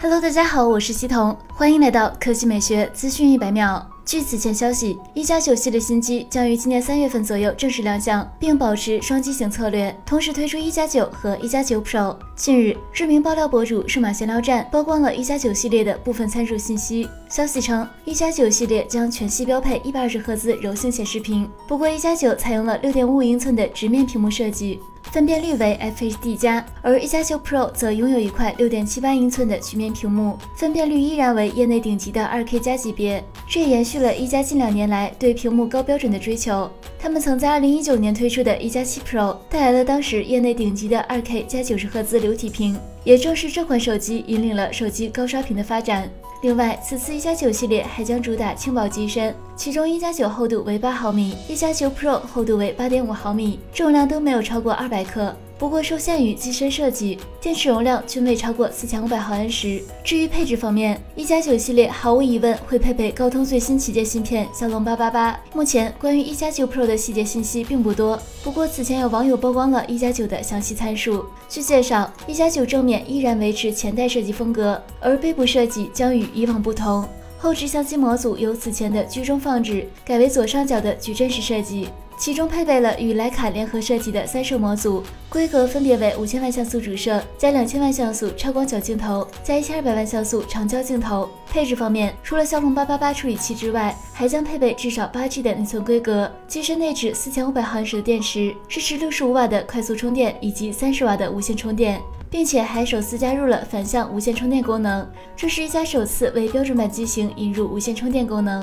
Hello，大家好，我是西彤，欢迎来到科技美学资讯一百秒。据此前消息，一加九系列新机将于今年三月份左右正式亮相，并保持双机型策略，同时推出一加九和一加九 Pro。近日，知名爆料博主数码闲聊站曝光了一加九系列的部分参数信息。消息称，一加九系列将全系标配一百二十赫兹柔性显示屏，不过一加九采用了六点五五英寸的直面屏幕设计。分辨率为 FHD 加，而一加九 Pro 则拥有一块六点七八英寸的曲面屏幕，分辨率依然为业内顶级的二 K 加级别。这也延续了一加近两年来对屏幕高标准的追求。他们曾在二零一九年推出的一加七 Pro 带来了当时业内顶级的二 K 加九十赫兹流体屏，也正是这款手机引领了手机高刷屏的发展。另外，此次一加九系列还将主打轻薄机身，其中一加九厚度为八毫米，一加九 Pro 厚度为八点五毫米，重量都没有超过二百克。不过受限于机身设计，电池容量均未超过四千五百毫安时。至于配置方面，一加九系列毫无疑问会配备高通最新旗舰芯片骁龙八八八。目前关于一加九 Pro 的细节信息并不多，不过此前有网友曝光了一加九的详细参数。据介绍，一加九正面依然维持前代设计风格，而背部设计将与以往不同。后置相机模组由此前的居中放置改为左上角的矩阵式设计。其中配备了与徕卡联合设计的三摄模组，规格分别为五千万像素主摄加两千万像素超广角镜头加一千二百万像素长焦镜头。配置方面，除了骁龙八八八处理器之外，还将配备至少八 G 的内存规格，机身内置四千五百毫安时的电池，支持六十五瓦的快速充电以及三十瓦的无线充电，并且还首次加入了反向无线充电功能，这是一加首次为标准版机型引入无线充电功能。